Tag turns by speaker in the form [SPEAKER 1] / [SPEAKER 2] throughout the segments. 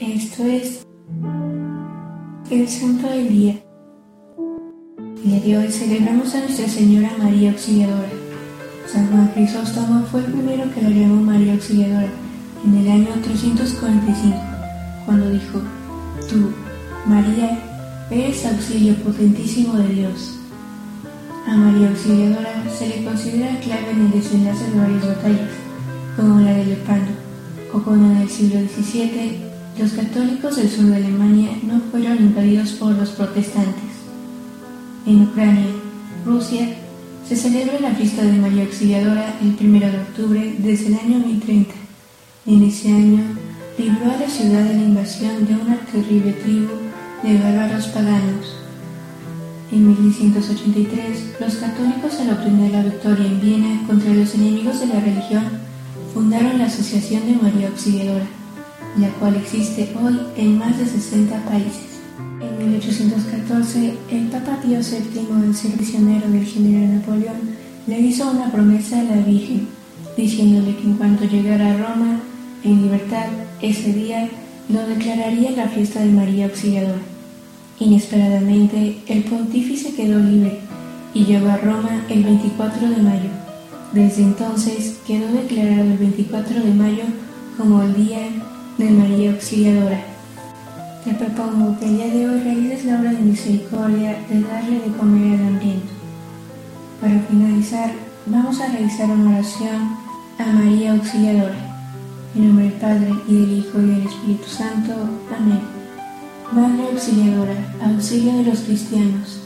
[SPEAKER 1] Esto es el Santo del Día. El día de hoy celebramos a Nuestra Señora María Auxiliadora. San Juan Crisóstomo fue el primero que la llamó María Auxiliadora en el año 345, cuando dijo, Tú, María, eres auxilio potentísimo de Dios. A María Auxiliadora se le considera clave en el desenlace de varias batallas, como la de Lepanto, o cuando en el siglo XVII los católicos del sur de Alemania no fueron invadidos por los protestantes. En Ucrania, Rusia, se celebra la fiesta de María Auxiliadora el 1 de octubre desde el año 1030. En ese año libró a la ciudad de la invasión de una terrible tribu de bárbaros paganos. En 1183, los católicos al obtener la victoria en Viena contra los enemigos de la religión, fundaron la Asociación de María Auxiliadora, la cual existe hoy en más de 60 países. En 1814, el Papa Pío VII, el ser prisionero del general Napoleón, le hizo una promesa a la Virgen, diciéndole que en cuanto llegara a Roma, en libertad, ese día lo declararía la fiesta de María Auxiliadora. Inesperadamente, el pontífice quedó libre y llegó a Roma el 24 de mayo. Desde entonces quedó declarado el 24 de mayo como el Día de María Auxiliadora. Te propongo que el día de hoy realices la obra de misericordia de darle de comer al hambriento. Para finalizar, vamos a realizar una oración a María Auxiliadora. En nombre del Padre, y del Hijo, y del Espíritu Santo. Amén. Madre auxiliadora, auxilio de los cristianos,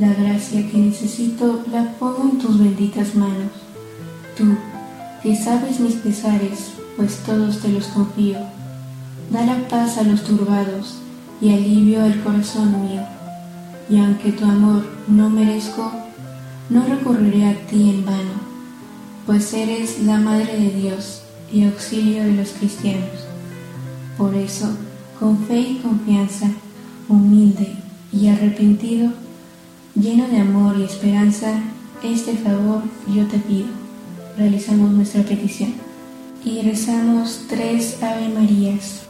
[SPEAKER 1] la gracia que necesito la pongo en tus benditas manos. Tú, que sabes mis pesares, pues todos te los confío, da la paz a los turbados y alivio al corazón mío. Y aunque tu amor no merezco, no recurriré a ti en vano, pues eres la Madre de Dios y auxilio de los cristianos. Por eso, con fe y confianza, humilde y arrepentido, lleno de amor y esperanza, este favor yo te pido. Realizamos nuestra petición y rezamos tres Ave Marías.